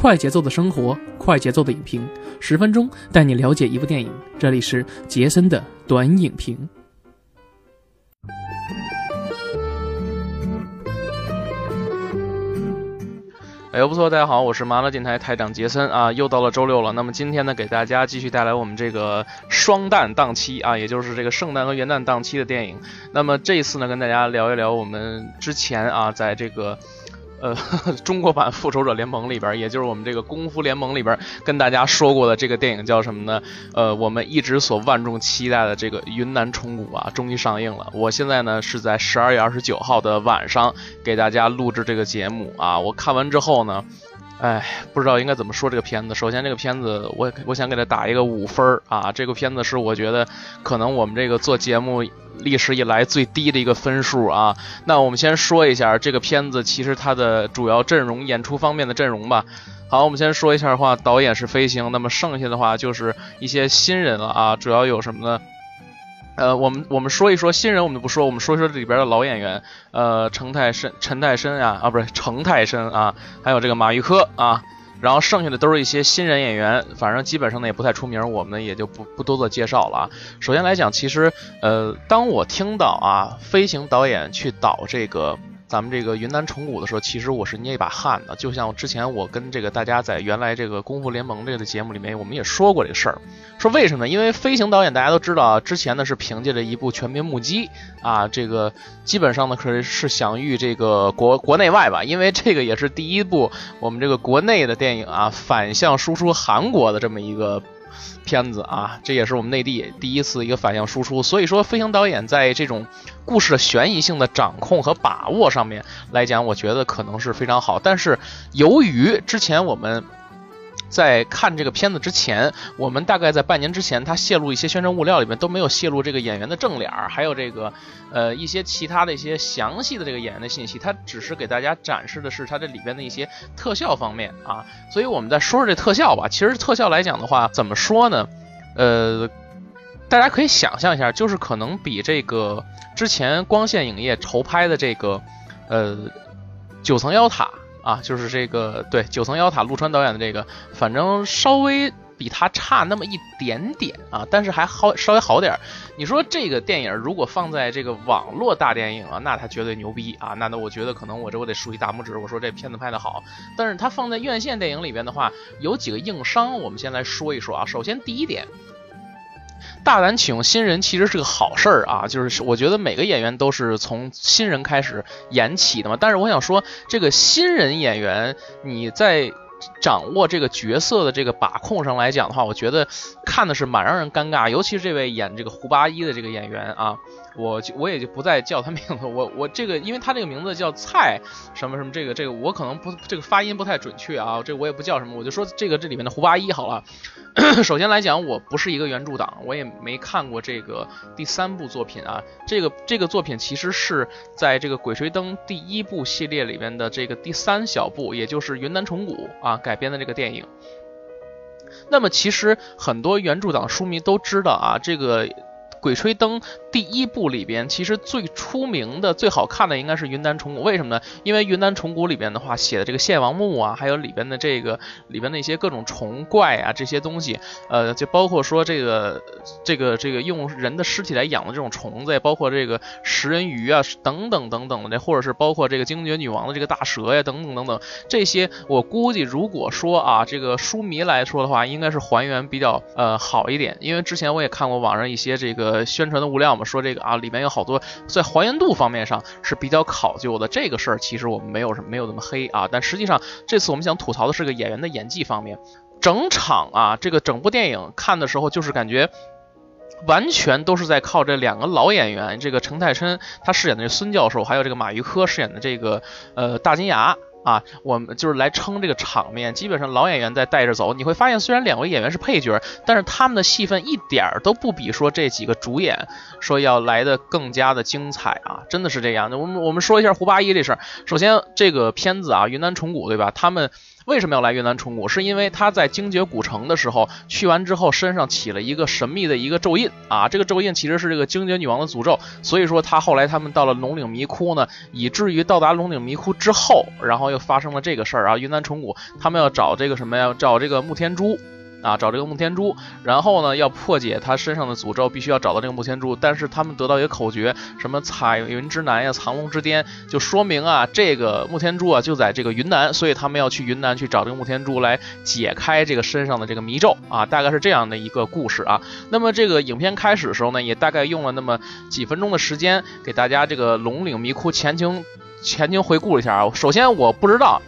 快节奏的生活，快节奏的影评，十分钟带你了解一部电影。这里是杰森的短影评。哎呦不错，大家好，我是麻辣电台台长杰森啊，又到了周六了。那么今天呢，给大家继续带来我们这个双旦档期啊，也就是这个圣诞和元旦档期的电影。那么这一次呢，跟大家聊一聊我们之前啊，在这个。呃，中国版复仇者联盟里边，也就是我们这个功夫联盟里边，跟大家说过的这个电影叫什么呢？呃，我们一直所万众期待的这个云南虫谷啊，终于上映了。我现在呢是在十二月二十九号的晚上给大家录制这个节目啊。我看完之后呢。哎，不知道应该怎么说这个片子。首先，这个片子我我想给它打一个五分啊。这个片子是我觉得可能我们这个做节目历史以来最低的一个分数啊。那我们先说一下这个片子，其实它的主要阵容、演出方面的阵容吧。好，我们先说一下的话，导演是飞行，那么剩下的话就是一些新人了啊。主要有什么呢？呃，我们我们说一说新人，我们就不说，我们说一说这里边的老演员，呃，程泰申、陈泰申呀，啊，不是程泰申啊，还有这个马玉科啊，然后剩下的都是一些新人演员，反正基本上呢也不太出名，我们也就不不多做介绍了啊。首先来讲，其实呃，当我听到啊，飞行导演去导这个。咱们这个云南虫谷的时候，其实我是捏一把汗的。就像之前我跟这个大家在原来这个功夫联盟这个节目里面，我们也说过这个事儿。说为什么？因为飞行导演大家都知道，之前呢是凭借着一部《全民目击》啊，这个基本上呢可是是享誉这个国国内外吧。因为这个也是第一部我们这个国内的电影啊，反向输出韩国的这么一个。片子啊，这也是我们内地第一次一个反向输出，所以说飞行导演在这种故事的悬疑性的掌控和把握上面来讲，我觉得可能是非常好。但是由于之前我们。在看这个片子之前，我们大概在半年之前，他泄露一些宣传物料里面都没有泄露这个演员的正脸儿，还有这个呃一些其他的一些详细的这个演员的信息，他只是给大家展示的是他这里边的一些特效方面啊。所以我们再说说这特效吧。其实特效来讲的话，怎么说呢？呃，大家可以想象一下，就是可能比这个之前光线影业筹拍的这个呃九层妖塔。啊，就是这个对九层妖塔陆川导演的这个，反正稍微比他差那么一点点啊，但是还好稍微好点儿。你说这个电影如果放在这个网络大电影啊，那他绝对牛逼啊，那那我觉得可能我这我得竖起大拇指，我说这片子拍的好。但是他放在院线电影里边的话，有几个硬伤，我们先来说一说啊。首先第一点。大胆启用新人其实是个好事儿啊，就是我觉得每个演员都是从新人开始演起的嘛。但是我想说，这个新人演员你在掌握这个角色的这个把控上来讲的话，我觉得看的是蛮让人尴尬。尤其是这位演这个胡八一的这个演员啊，我就我也就不再叫他名字，我我这个因为他这个名字叫蔡什么什么，这个这个我可能不这个发音不太准确啊，这我也不叫什么，我就说这个这里面的胡八一好了。首先来讲，我不是一个原著党，我也没看过这个第三部作品啊。这个这个作品其实是在这个《鬼吹灯》第一部系列里边的这个第三小部，也就是云南虫谷啊改编的这个电影。那么其实很多原著党书迷都知道啊，这个。《鬼吹灯》第一部里边，其实最出名的、最好看的应该是云南虫谷。为什么呢？因为云南虫谷里边的话，写的这个献王墓啊，还有里边的这个里边的一些各种虫怪啊，这些东西，呃，就包括说这个这个这个用人的尸体来养的这种虫子，包括这个食人鱼啊，等等等等的，或者是包括这个精绝女王的这个大蛇呀，等等等等，这些我估计，如果说啊，这个书迷来说的话，应该是还原比较呃好一点。因为之前我也看过网上一些这个。呃，宣传的物料嘛，说这个啊，里面有好多在还原度方面上是比较考究的。这个事儿其实我们没有什么没有那么黑啊，但实际上这次我们想吐槽的是个演员的演技方面。整场啊，这个整部电影看的时候，就是感觉完全都是在靠这两个老演员，这个陈泰琛他饰演的孙教授，还有这个马玉科饰演的这个呃大金牙。啊，我们就是来撑这个场面，基本上老演员在带着走。你会发现，虽然两位演员是配角，但是他们的戏份一点儿都不比说这几个主演说要来的更加的精彩啊，真的是这样。我们我们说一下胡八一这事儿。首先，这个片子啊，云南虫谷对吧？他们。为什么要来云南虫谷？是因为他在精绝古城的时候去完之后，身上起了一个神秘的一个咒印啊，这个咒印其实是这个精绝女王的诅咒，所以说他后来他们到了龙岭迷窟呢，以至于到达龙岭迷窟之后，然后又发生了这个事儿啊，云南虫谷他们要找这个什么呀？找这个穆天珠。啊，找这个穆天珠，然后呢，要破解他身上的诅咒，必须要找到这个穆天珠。但是他们得到一个口诀，什么彩云之南呀，藏龙之巅，就说明啊，这个穆天珠啊就在这个云南，所以他们要去云南去找这个穆天珠来解开这个身上的这个迷咒啊，大概是这样的一个故事啊。那么这个影片开始的时候呢，也大概用了那么几分钟的时间，给大家这个龙岭迷窟前情前情回顾了一下啊。首先我不知道。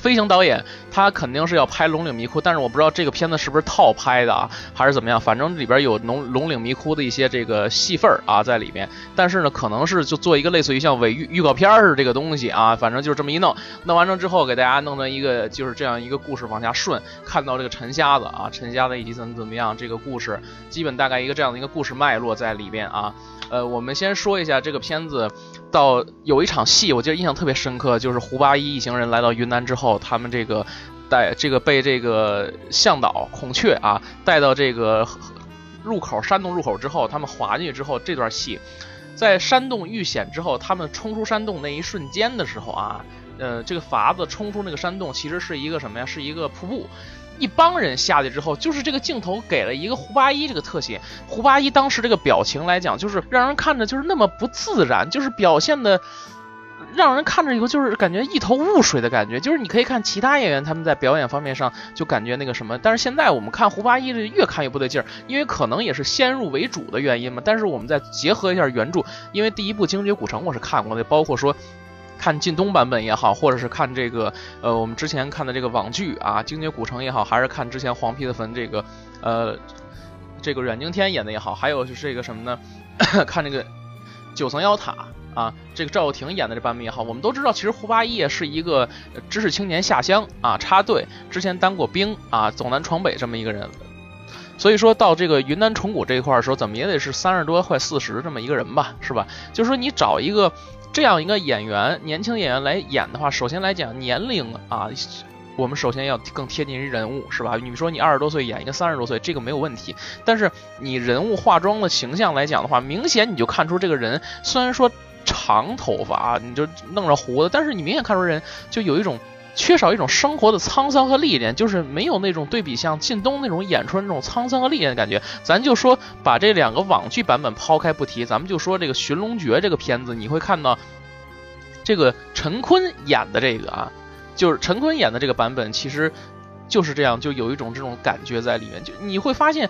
飞行导演他肯定是要拍《龙岭迷窟》，但是我不知道这个片子是不是套拍的啊，还是怎么样？反正里边有龙龙岭迷窟的一些这个戏份啊在里面，但是呢，可能是就做一个类似于像伪预预告片儿似的这个东西啊，反正就是这么一弄，弄完成之后给大家弄成一个就是这样一个故事往下顺，看到这个陈瞎子啊，陈瞎子以及怎么怎么样，这个故事基本大概一个这样的一个故事脉络在里边啊。呃，我们先说一下这个片子。到有一场戏，我记得印象特别深刻，就是胡八一一行人来到云南之后，他们这个带这个被这个向导孔雀啊带到这个入口山洞入口之后，他们滑进去之后，这段戏在山洞遇险之后，他们冲出山洞那一瞬间的时候啊，呃，这个筏子冲出那个山洞，其实是一个什么呀？是一个瀑布。一帮人下去之后，就是这个镜头给了一个胡八一这个特写。胡八一当时这个表情来讲，就是让人看着就是那么不自然，就是表现的让人看着以后就是感觉一头雾水的感觉。就是你可以看其他演员他们在表演方面上就感觉那个什么，但是现在我们看胡八一这越看越不对劲儿，因为可能也是先入为主的原因嘛。但是我们再结合一下原著，因为第一部《精绝古城》我是看过的，包括说。看靳东版本也好，或者是看这个呃我们之前看的这个网剧啊《精绝古城》也好，还是看之前黄皮子坟这个呃这个阮经天演的也好，还有就是这个什么呢？看这个九层妖塔啊，这个赵又廷演的这版本也好，我们都知道，其实胡八一是一个知识青年下乡啊插队，之前当过兵啊走南闯北这么一个人，所以说到这个云南虫谷这一块的时候，怎么也得是三十多快四十这么一个人吧，是吧？就是说你找一个。这样一个演员，年轻演员来演的话，首先来讲年龄啊，我们首先要更贴近于人物，是吧？你说你二十多岁演一个三十多岁，这个没有问题。但是你人物化妆的形象来讲的话，明显你就看出这个人虽然说长头发啊，你就弄着胡子，但是你明显看出人就有一种。缺少一种生活的沧桑和历练，就是没有那种对比像靳东那种演出那种沧桑和历练的感觉。咱就说把这两个网剧版本抛开不提，咱们就说这个《寻龙诀》这个片子，你会看到这个陈坤演的这个啊，就是陈坤演的这个版本，其实就是这样，就有一种这种感觉在里面，就你会发现。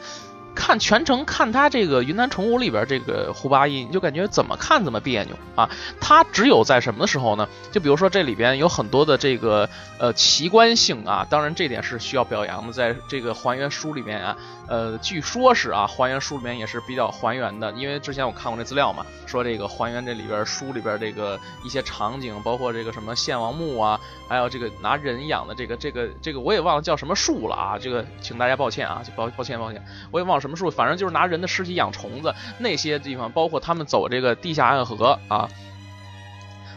看全程看他这个云南虫谷里边这个胡八一，你就感觉怎么看怎么别扭啊！他只有在什么的时候呢？就比如说这里边有很多的这个呃奇观性啊，当然这点是需要表扬的，在这个还原书里面啊，呃，据说是啊，还原书里面也是比较还原的，因为之前我看过这资料嘛，说这个还原这里边书里边这个一些场景，包括这个什么献王墓啊，还有这个拿人养的这个这个这个我也忘了叫什么树了啊，这个请大家抱歉啊，就抱抱歉抱歉，我也忘了。什么什么树？反正就是拿人的尸体养虫子，那些地方，包括他们走这个地下暗河啊，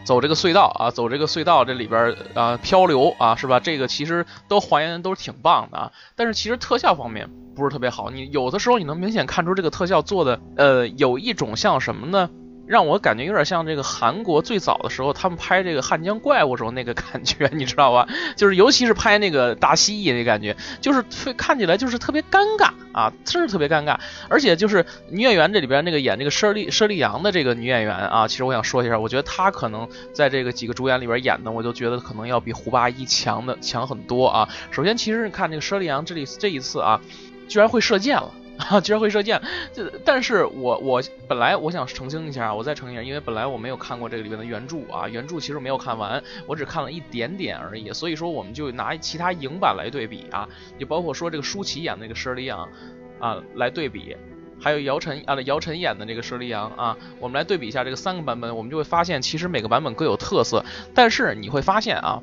走这个隧道啊，走这个隧道这里边啊漂流啊，是吧？这个其实都还原都是挺棒的啊。但是其实特效方面不是特别好，你有的时候你能明显看出这个特效做的，呃，有一种像什么呢？让我感觉有点像这个韩国最早的时候，他们拍这个汉江怪物时候那个感觉，你知道吧？就是尤其是拍那个大蜥蜴那感觉，就是会看起来就是特别尴尬啊，真是特别尴尬。而且就是女演员这里边那个演这个佘丽佘丽阳的这个女演员啊，其实我想说一下，我觉得她可能在这个几个主演里边演的，我就觉得可能要比胡八一强的强很多啊。首先，其实你看这个佘丽阳这里这一次啊，居然会射箭了。啊，居然会射箭！就，但是我我本来我想澄清一下，我再澄清一下，因为本来我没有看过这个里面的原著啊，原著其实没有看完，我只看了一点点而已。所以说，我们就拿其他影版来对比啊，就包括说这个舒淇演那个佘丽阳啊来对比，还有姚晨啊姚晨演的这个佘丽阳啊，我们来对比一下这个三个版本，我们就会发现其实每个版本各有特色，但是你会发现啊。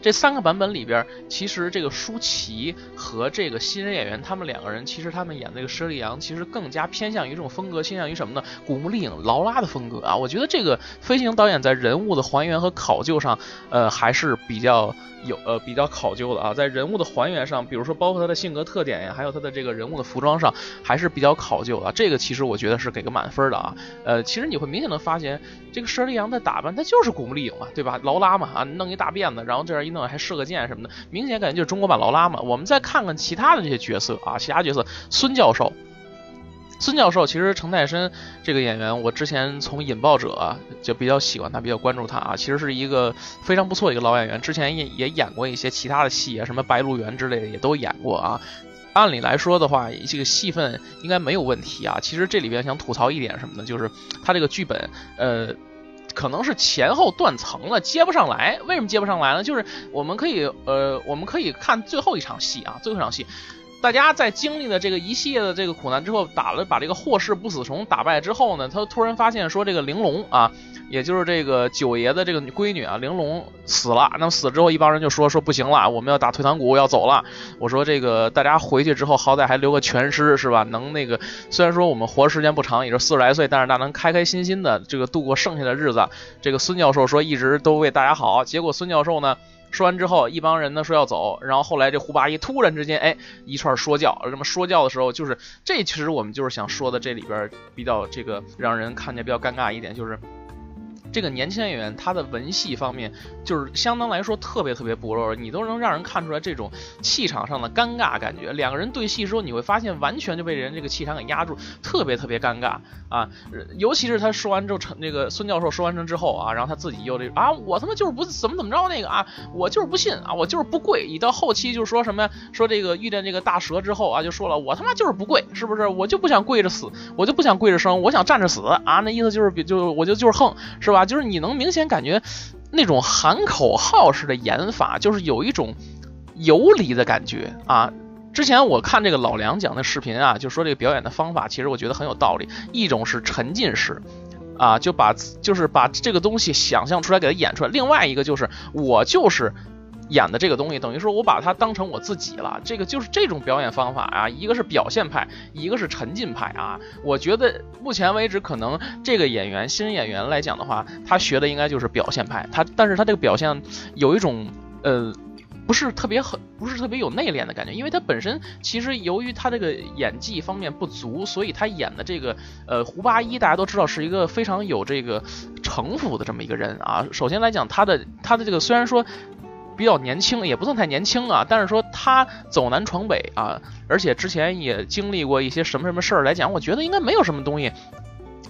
这三个版本里边，其实这个舒淇和这个新人演员他们两个人，其实他们演这个佘丽阳，其实更加偏向于这种风格，倾向于什么呢？古墓丽影劳拉的风格啊。我觉得这个飞行导演在人物的还原和考究上，呃，还是比较有呃比较考究的啊。在人物的还原上，比如说包括他的性格特点呀，还有他的这个人物的服装上，还是比较考究的。这个其实我觉得是给个满分的啊。呃，其实你会明显的发现，这个佘丽阳的打扮，她就是古墓丽影嘛，对吧？劳拉嘛，啊，弄一大辫子，然后这样一弄还射个箭什么的，明显感觉就是中国版劳拉嘛。我们再看看其他的这些角色啊，其他角色，孙教授，孙教授其实程泰深这个演员，我之前从引爆者就比较喜欢他，比较关注他啊，其实是一个非常不错一个老演员，之前也也演过一些其他的戏啊，什么白鹿原之类的也都演过啊。按理来说的话，这个戏份应该没有问题啊。其实这里边想吐槽一点什么呢？就是他这个剧本，呃。可能是前后断层了，接不上来。为什么接不上来呢？就是我们可以，呃，我们可以看最后一场戏啊，最后一场戏，大家在经历了这个一系列的这个苦难之后，打了把这个霍氏不死虫打败之后呢，他突然发现说这个玲珑啊。也就是这个九爷的这个闺女啊，玲珑死了。那么死之后，一帮人就说说不行了，我们要打退堂鼓，要走了。我说这个大家回去之后，好歹还留个全尸是吧？能那个虽然说我们活时间不长，也就四十来岁，但是那能开开心心的这个度过剩下的日子。这个孙教授说一直都为大家好，结果孙教授呢说完之后，一帮人呢说要走，然后后来这胡八一突然之间哎一串说教，这么说教的时候，就是这其实我们就是想说的这里边比较这个让人看见比较尴尬一点就是。这个年轻演员他的文戏方面就是相当来说特别特别薄弱，你都能让人看出来这种气场上的尴尬感觉。两个人对戏的时候，你会发现完全就被人这个气场给压住，特别特别尴尬啊！尤其是他说完之后，成那个孙教授说完成之后啊，然后他自己又这啊，我他妈就是不怎么怎么着那个啊，我就是不信啊，我就是不跪。一到后期就说什么呀？说这个遇见这个大蛇之后啊，就说了我他妈就是不跪，是不是？我就不想跪着死，我就不想跪着生，我想站着死啊！那意思就是比就我就就是横，是吧？啊，就是你能明显感觉那种喊口号式的演法，就是有一种游离的感觉啊。之前我看这个老梁讲的视频啊，就说这个表演的方法，其实我觉得很有道理。一种是沉浸式啊，就把就是把这个东西想象出来给它演出来；另外一个就是我就是。演的这个东西，等于说我把它当成我自己了。这个就是这种表演方法啊，一个是表现派，一个是沉浸派啊。我觉得目前为止，可能这个演员新人演员来讲的话，他学的应该就是表现派。他，但是他这个表现有一种呃，不是特别很，不是特别有内敛的感觉。因为他本身其实由于他这个演技方面不足，所以他演的这个呃胡八一，大家都知道是一个非常有这个城府的这么一个人啊。首先来讲，他的他的这个虽然说。比较年轻，也不算太年轻啊，但是说他走南闯北啊，而且之前也经历过一些什么什么事儿来讲，我觉得应该没有什么东西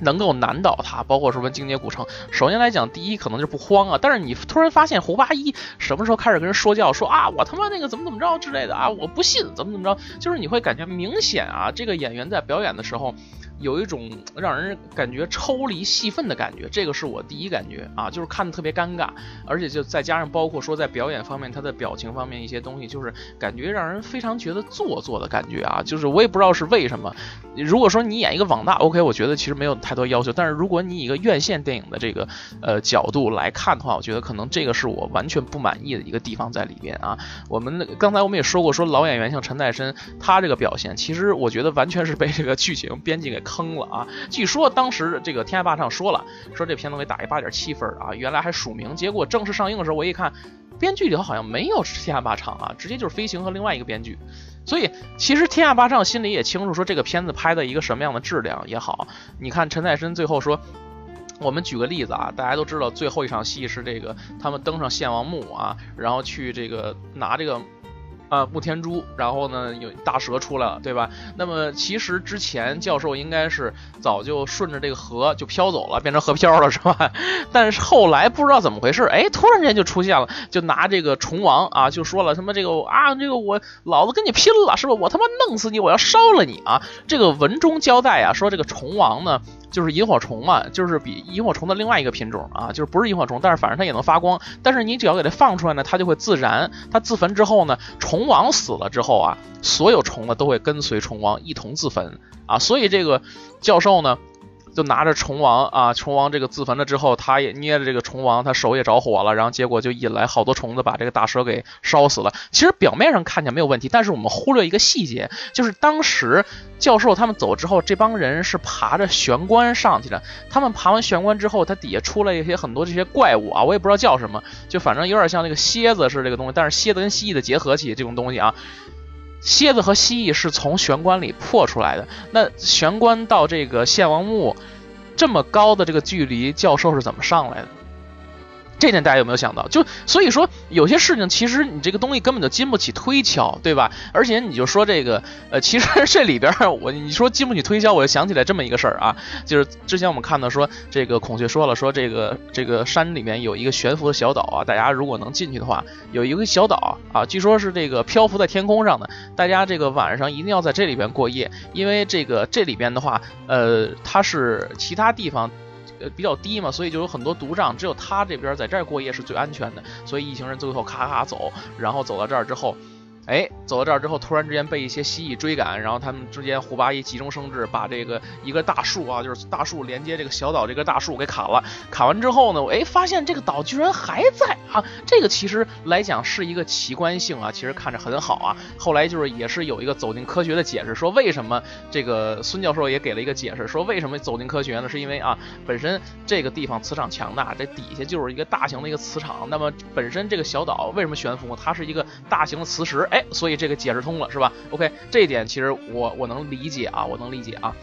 能够难倒他，包括什么精绝古城。首先来讲，第一可能就不慌啊，但是你突然发现胡八一什么时候开始跟人说教，说啊我他妈那个怎么怎么着之类的啊，我不信怎么怎么着，就是你会感觉明显啊，这个演员在表演的时候。有一种让人感觉抽离戏份的感觉，这个是我第一感觉啊，就是看的特别尴尬，而且就再加上包括说在表演方面，他的表情方面一些东西，就是感觉让人非常觉得做作的感觉啊，就是我也不知道是为什么。如果说你演一个网大，OK，我觉得其实没有太多要求，但是如果你以一个院线电影的这个呃角度来看的话，我觉得可能这个是我完全不满意的一个地方在里边啊。我们刚才我们也说过，说老演员像陈泰深，他这个表现，其实我觉得完全是被这个剧情编辑给。坑了啊！据说当时这个《天下霸唱》说了，说这片子给打一八点七分啊，原来还署名，结果正式上映的时候，我一看，编剧里头好像没有《天下霸唱》啊，直接就是飞行和另外一个编剧。所以其实《天下霸唱》心里也清楚，说这个片子拍的一个什么样的质量也好。你看陈泰深最后说，我们举个例子啊，大家都知道最后一场戏是这个他们登上献王墓啊，然后去这个拿这个。啊，木天珠，然后呢，有大蛇出来了，对吧？那么其实之前教授应该是早就顺着这个河就飘走了，变成河漂了，是吧？但是后来不知道怎么回事，哎，突然间就出现了，就拿这个虫王啊，就说了什么这个啊，这个我老子跟你拼了，是吧？我他妈弄死你，我要烧了你啊！这个文中交代啊，说这个虫王呢。就是萤火虫嘛，就是比萤火虫的另外一个品种啊，就是不是萤火虫，但是反正它也能发光。但是你只要给它放出来呢，它就会自燃。它自焚之后呢，虫王死了之后啊，所有虫呢都会跟随虫王一同自焚啊。所以这个教授呢。就拿着虫王啊，虫王这个自焚了之后，他也捏着这个虫王，他手也着火了，然后结果就引来好多虫子，把这个大蛇给烧死了。其实表面上看起来没有问题，但是我们忽略一个细节，就是当时教授他们走之后，这帮人是爬着玄关上去的。他们爬完玄关之后，它底下出来一些很多这些怪物啊，我也不知道叫什么，就反正有点像那个蝎子是这个东西，但是蝎子跟蜥蜴的结合体这种东西啊。蝎子和蜥蜴是从玄关里破出来的。那玄关到这个献王墓这么高的这个距离，教授是怎么上来的？这点大家有没有想到？就所以说，有些事情其实你这个东西根本就经不起推敲，对吧？而且你就说这个，呃，其实 这里边我你说经不起推敲，我就想起来这么一个事儿啊，就是之前我们看到说这个孔雀说了，说这个这个山里面有一个悬浮的小岛啊，大家如果能进去的话，有一个小岛啊，据说是这个漂浮在天空上的，大家这个晚上一定要在这里边过夜，因为这个这里边的话，呃，它是其他地方。呃，比较低嘛，所以就有很多毒障，只有他这边在这儿过夜是最安全的，所以一行人最后咔咔走，然后走到这儿之后。哎，走到这儿之后，突然之间被一些蜥蜴追赶，然后他们之间胡八一急中生智，把这个一个大树啊，就是大树连接这个小岛这根大树给砍了。砍完之后呢，哎，发现这个岛居然还在啊！这个其实来讲是一个奇观性啊，其实看着很好啊。后来就是也是有一个走进科学的解释，说为什么这个孙教授也给了一个解释，说为什么走进科学呢？是因为啊，本身这个地方磁场强大，这底下就是一个大型的一个磁场。那么本身这个小岛为什么悬浮？它是一个大型的磁石，哎。所以这个解释通了是吧？OK，这一点其实我我能理解啊，我能理解啊。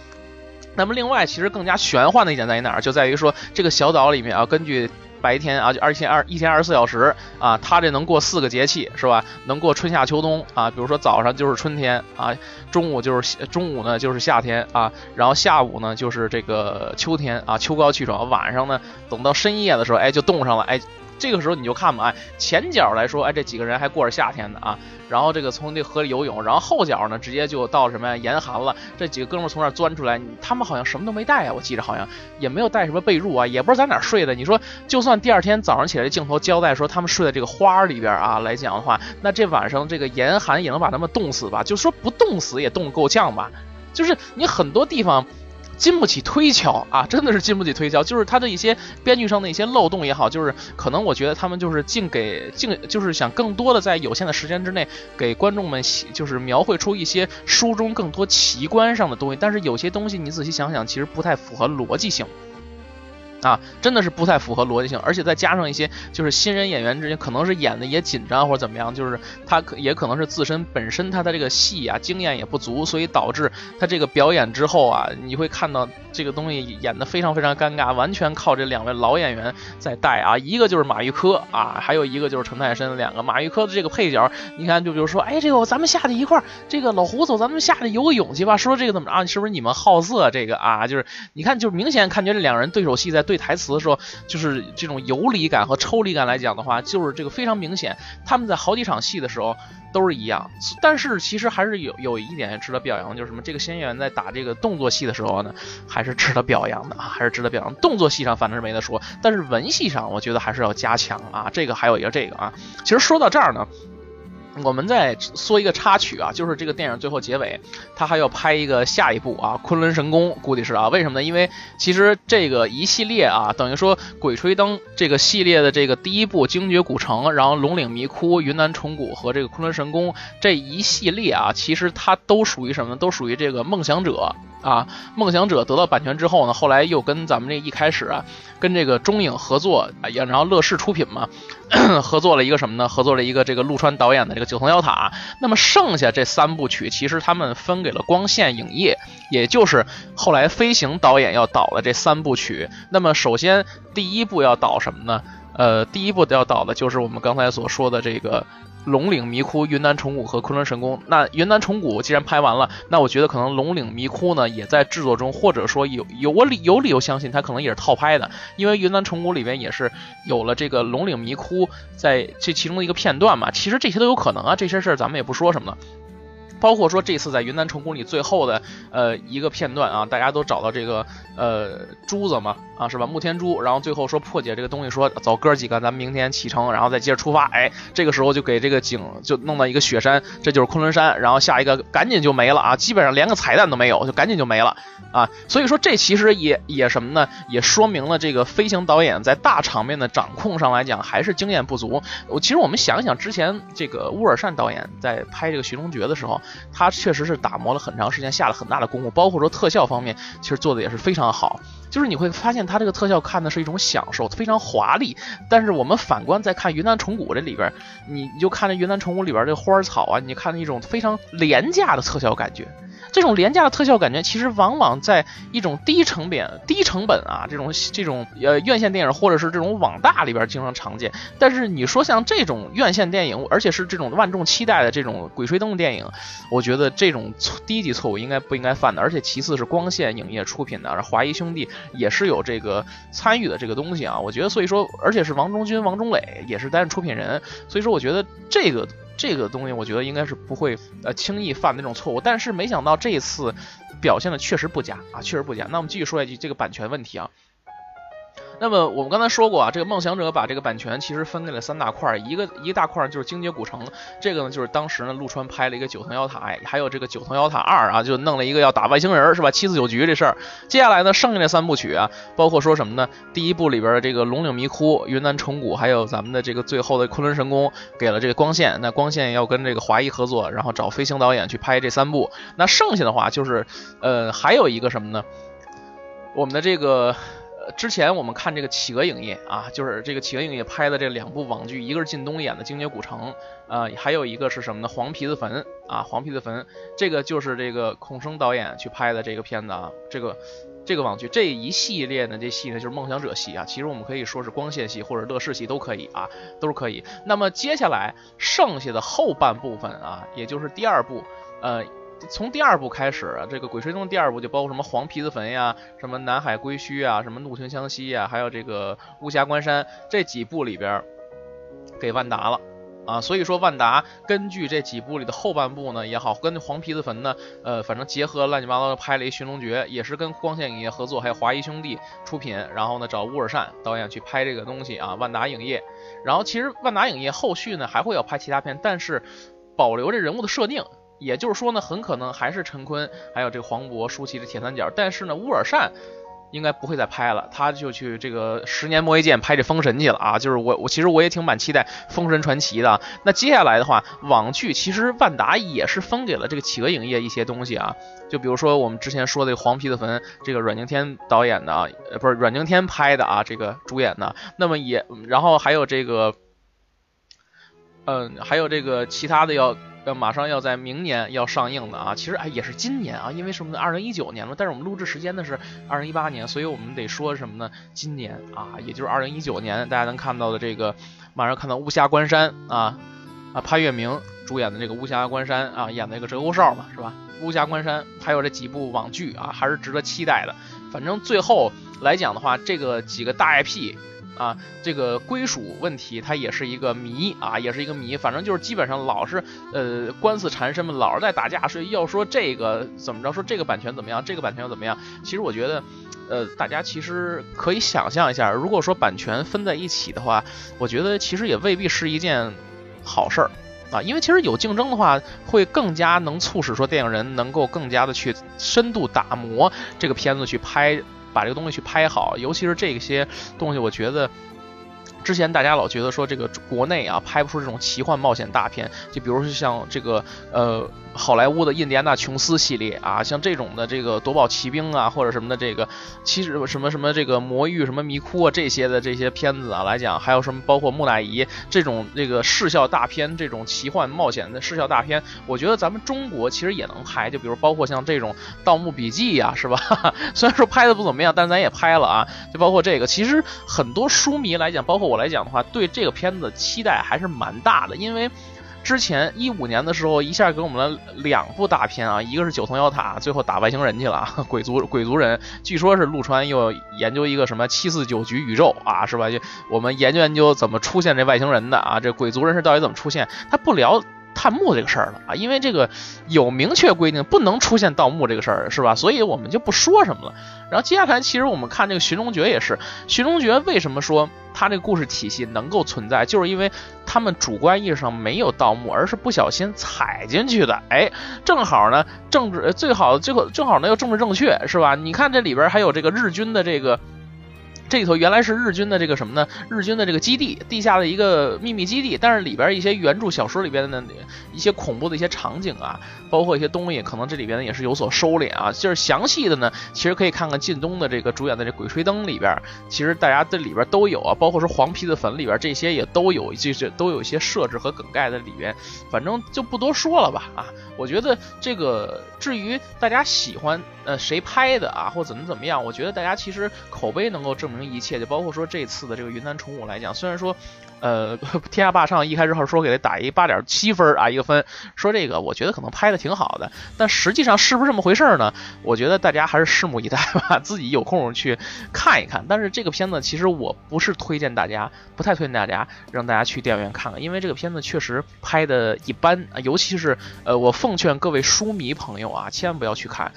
那么另外，其实更加玄幻的一点在于哪儿？就在于说这个小岛里面啊，根据白天啊，就二天二一天二十四小时啊，它这能过四个节气是吧？能过春夏秋冬啊。比如说早上就是春天啊，中午就是中午呢就是夏天啊，然后下午呢就是这个秋天啊，秋高气爽。晚上呢，等到深夜的时候，哎，就冻上了，哎。这个时候你就看吧，哎，前脚来说，哎，这几个人还过着夏天呢啊，然后这个从那河里游泳，然后后脚呢，直接就到什么呀，严寒了。这几个哥们从那钻出来，他们好像什么都没带啊，我记着好像也没有带什么被褥啊，也不知道在哪睡的。你说，就算第二天早上起来镜头交代说他们睡在这个花里边啊来讲的话，那这晚上这个严寒也能把他们冻死吧？就说不冻死也冻够呛吧？就是你很多地方。经不起推敲啊，真的是经不起推敲。就是他的一些编剧上的一些漏洞也好，就是可能我觉得他们就是尽给尽，就是想更多的在有限的时间之内给观众们就是描绘出一些书中更多奇观上的东西。但是有些东西你仔细想想，其实不太符合逻辑性。啊，真的是不太符合逻辑性，而且再加上一些就是新人演员之间可能是演的也紧张或者怎么样，就是他可也可能是自身本身他的这个戏啊经验也不足，所以导致他这个表演之后啊，你会看到这个东西演的非常非常尴尬，完全靠这两位老演员在带啊，一个就是马玉科啊，还有一个就是陈泰申，两个马玉科的这个配角，你看就比如说，哎，这个咱们下去一块儿，这个老胡走，咱们下去游个泳去吧，说这个怎么着啊？是不是你们好色？这个啊，就是你看，就明显感觉这两人对手戏在对。台词的时候，就是这种游离感和抽离感来讲的话，就是这个非常明显。他们在好几场戏的时候都是一样，但是其实还是有有一点值得表扬，就是什么？这个新演员在打这个动作戏的时候呢，还是值得表扬的啊，还是值得表扬。动作戏上反正是没得说，但是文戏上我觉得还是要加强啊。这个还有一个这个啊，其实说到这儿呢。我们再说一个插曲啊，就是这个电影最后结尾，他还要拍一个下一部啊，《昆仑神功》，估计是啊，为什么呢？因为其实这个一系列啊，等于说《鬼吹灯》这个系列的这个第一部《精绝古城》，然后《龙岭迷窟》、《云南虫谷》和这个《昆仑神功》这一系列啊，其实它都属于什么呢？都属于这个梦想者。啊，梦想者得到版权之后呢，后来又跟咱们这一开始啊，跟这个中影合作，也然后乐视出品嘛，合作了一个什么呢？合作了一个这个陆川导演的这个九层妖塔。那么剩下这三部曲，其实他们分给了光线影业，也就是后来飞行导演要导的这三部曲。那么首先第一部要导什么呢？呃，第一部要导的就是我们刚才所说的这个。龙岭迷窟、云南虫谷和昆仑神宫。那云南虫谷既然拍完了，那我觉得可能龙岭迷窟呢也在制作中，或者说有有我理有理由相信它可能也是套拍的，因为云南虫谷里边也是有了这个龙岭迷窟在这其中的一个片段嘛。其实这些都有可能啊，这些事儿咱们也不说什么了。包括说这次在云南成功里最后的呃一个片段啊，大家都找到这个呃珠子嘛啊是吧？木天珠，然后最后说破解这个东西，说走哥几个，咱们明天启程，然后再接着出发。哎，这个时候就给这个景就弄到一个雪山，这就是昆仑山，然后下一个赶紧就没了啊，基本上连个彩蛋都没有，就赶紧就没了啊。所以说这其实也也什么呢？也说明了这个飞行导演在大场面的掌控上来讲还是经验不足。我其实我们想想之前这个乌尔善导演在拍这个《寻龙诀》的时候，它确实是打磨了很长时间，下了很大的功夫，包括说特效方面，其实做的也是非常好。就是你会发现它这个特效看的是一种享受，非常华丽。但是我们反观再看云南虫谷这里边，你你就看这云南虫谷里边这个花草啊，你看一种非常廉价的特效感觉。这种廉价的特效感觉，其实往往在一种低成本、低成本啊，这种这种呃院线电影或者是这种网大里边经常常见。但是你说像这种院线电影，而且是这种万众期待的这种鬼吹灯电影，我觉得这种低级错误应该不应该犯的。而且其次是光线影业出品的，而华谊兄弟也是有这个参与的这个东西啊。我觉得所以说，而且是王中军、王中磊也是担任出品人，所以说我觉得这个。这个东西我觉得应该是不会呃轻易犯那种错误，但是没想到这一次表现的确实不佳啊，确实不佳。那我们继续说一句这个版权问题啊。那么我们刚才说过啊，这个梦想者把这个版权其实分给了三大块，一个一大块就是精绝古城，这个呢就是当时呢陆川拍了一个九层妖塔，还有这个九层妖塔二啊，就弄了一个要打外星人是吧？七四九局这事儿。接下来呢，剩下那三部曲啊，包括说什么呢？第一部里边的这个龙岭迷窟、云南虫谷，还有咱们的这个最后的昆仑神宫，给了这个光线，那光线要跟这个华谊合作，然后找飞行导演去拍这三部。那剩下的话就是，呃，还有一个什么呢？我们的这个。之前我们看这个企鹅影业啊，就是这个企鹅影业拍的这两部网剧，一个是靳东演的《精绝古城》，呃，还有一个是什么呢？黄皮子坟啊，黄皮子坟，这个就是这个孔笙导演去拍的这个片子啊，这个这个网剧这一系列的这戏呢，就是梦想者戏啊，其实我们可以说是光线戏或者乐视戏都可以啊，都是可以。那么接下来剩下的后半部分啊，也就是第二部，呃。从第二部开始，这个《鬼吹灯》第二部就包括什么黄皮子坟呀，什么南海归墟啊，什么怒晴湘西呀，还有这个巫峡关山这几部里边给万达了啊。所以说万达根据这几部里的后半部呢也好，跟黄皮子坟呢，呃，反正结合乱七八糟的拍了一《寻龙诀》，也是跟光线影业合作，还有华谊兄弟出品，然后呢找乌尔善导演去拍这个东西啊。万达影业，然后其实万达影业后续呢还会要拍其他片，但是保留这人物的设定。也就是说呢，很可能还是陈坤，还有这个黄渤、舒淇的铁三角。但是呢，乌尔善应该不会再拍了，他就去这个十年磨一剑拍这封神去了啊。就是我我其实我也挺蛮期待封神传奇的。那接下来的话，网剧其实万达也是分给了这个企鹅影业一些东西啊。就比如说我们之前说的黄皮子坟，这个阮经天导演的啊，不是阮经天拍的啊，这个主演的。那么也然后还有这个，嗯，还有这个其他的要。要马上要在明年要上映的啊，其实哎也是今年啊，因为什么呢？二零一九年了，但是我们录制时间呢是二零一八年，所以我们得说什么呢？今年啊，也就是二零一九年，大家能看到的这个，马上看到《巫峡关山》啊啊，潘粤明主演的这个《巫峡关山》啊，演那个鹧鸪哨嘛，是吧？《巫峡关山》还有这几部网剧啊，还是值得期待的。反正最后来讲的话，这个几个大 IP。啊，这个归属问题它也是一个谜啊，也是一个谜。反正就是基本上老是呃官司缠身嘛，老是在打架，所以要说这个怎么着，说这个版权怎么样，这个版权又怎么样？其实我觉得，呃，大家其实可以想象一下，如果说版权分在一起的话，我觉得其实也未必是一件好事儿啊，因为其实有竞争的话，会更加能促使说电影人能够更加的去深度打磨这个片子去拍。把这个东西去拍好，尤其是这些东西，我觉得之前大家老觉得说这个国内啊拍不出这种奇幻冒险大片，就比如说像这个呃。好莱坞的印第安纳琼斯系列啊，像这种的这个夺宝奇兵啊，或者什么的这个，其实什么什么这个魔域什么迷窟啊这些的这些片子啊来讲，还有什么包括木乃伊这种这个视效大片，这种奇幻冒险的视效大片，我觉得咱们中国其实也能拍，就比如包括像这种《盗墓笔记》呀，是吧？虽然说拍的不怎么样，但咱也拍了啊。就包括这个，其实很多书迷来讲，包括我来讲的话，对这个片子期待还是蛮大的，因为。之前一五年的时候，一下给我们了两部大片啊，一个是九层妖塔，最后打外星人去了，鬼族鬼族人，据说是陆川又研究一个什么七四九局宇宙啊，是吧？就我们研究研究怎么出现这外星人的啊，这鬼族人是到底怎么出现？他不聊探墓这个事儿了啊，因为这个有明确规定不能出现盗墓这个事儿，是吧？所以我们就不说什么了。然后接下来，其实我们看这个寻龙诀也是，寻龙诀为什么说他这个故事体系能够存在，就是因为他们主观意识上没有盗墓，而是不小心踩进去的。哎，正好呢，政治最好最后正好呢又政治正确，是吧？你看这里边还有这个日军的这个。这里头原来是日军的这个什么呢？日军的这个基地，地下的一个秘密基地。但是里边一些原著小说里边的一些恐怖的一些场景啊，包括一些东西，可能这里边也是有所收敛啊。就是详细的呢，其实可以看看靳东的这个主演的这《鬼吹灯》里边，其实大家这里边都有啊，包括说黄皮子坟里边这些也都有，就是都有一些设置和梗概在里边。反正就不多说了吧啊。我觉得这个至于大家喜欢呃谁拍的啊，或怎么怎么样，我觉得大家其实口碑能够证明一切，就包括说这次的这个云南虫舞来讲，虽然说。呃，天下霸唱一开始说给他打一八点七分啊，一个分，说这个我觉得可能拍的挺好的，但实际上是不是这么回事呢？我觉得大家还是拭目以待吧，自己有空去看一看。但是这个片子其实我不是推荐大家，不太推荐大家让大家去电影院看看，因为这个片子确实拍的一般，尤其是呃，我奉劝各位书迷朋友啊，千万不要去看。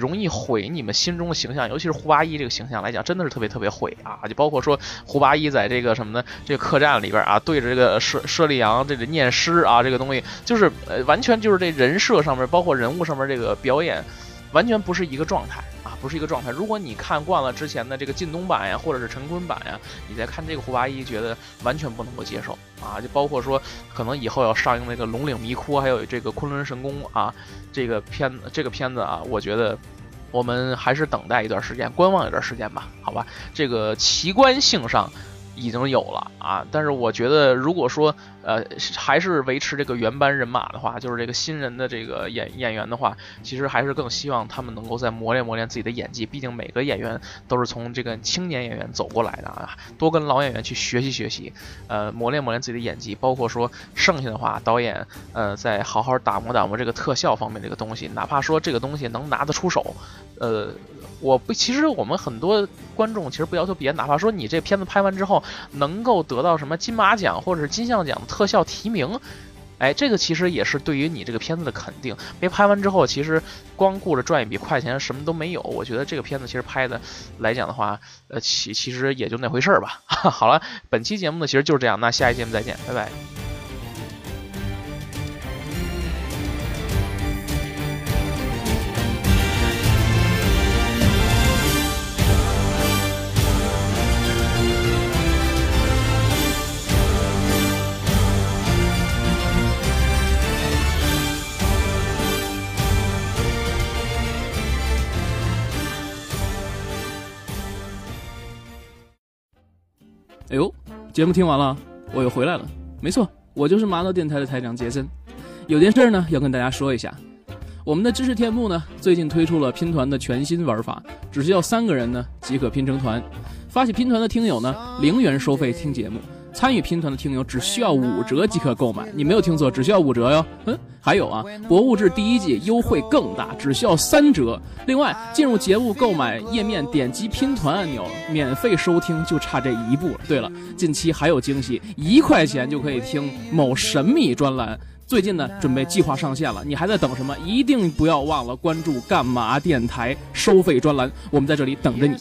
容易毁你们心中的形象，尤其是胡八一这个形象来讲，真的是特别特别毁啊！就包括说胡八一在这个什么呢？这个客栈里边啊，对着这个舍舍利扬这个念诗啊，这个东西就是呃，完全就是这人设上面，包括人物上面这个表演，完全不是一个状态啊，不是一个状态。如果你看惯了之前的这个靳东版呀，或者是陈坤版呀，你再看这个胡八一，觉得完全不能够接受啊！就包括说可能以后要上映那个《龙岭迷窟》，还有这个《昆仑神功》啊。这个片这个片子啊，我觉得我们还是等待一段时间，观望一段时间吧，好吧？这个奇观性上。已经有了啊，但是我觉得，如果说呃还是维持这个原班人马的话，就是这个新人的这个演演员的话，其实还是更希望他们能够再磨练磨练自己的演技。毕竟每个演员都是从这个青年演员走过来的啊，多跟老演员去学习学习，呃，磨练磨练自己的演技。包括说剩下的话，导演呃再好好打磨打磨这个特效方面这个东西，哪怕说这个东西能拿得出手，呃。我不，其实我们很多观众其实不要求别，哪怕说你这片子拍完之后能够得到什么金马奖或者是金像奖特效提名，哎，这个其实也是对于你这个片子的肯定。没拍完之后，其实光顾着赚一笔快钱，什么都没有。我觉得这个片子其实拍的来讲的话，呃，其其实也就那回事儿吧。好了，本期节目呢其实就是这样，那下一节目再见，拜拜。哎呦，节目听完了，我又回来了。没错，我就是麻豆电台的台长杰森。有件事呢要跟大家说一下，我们的知识天幕呢最近推出了拼团的全新玩法，只需要三个人呢即可拼成团。发起拼团的听友呢零元收费听节目。参与拼团的听友只需要五折即可购买，你没有听错，只需要五折哟。嗯，还有啊，博物志第一季优惠更大，只需要三折。另外，进入节目购买页面，点击拼团按钮，免费收听，就差这一步了。对了，近期还有惊喜，一块钱就可以听某神秘专栏。最近呢，准备计划上线了，你还在等什么？一定不要忘了关注干嘛电台收费专栏，我们在这里等着你。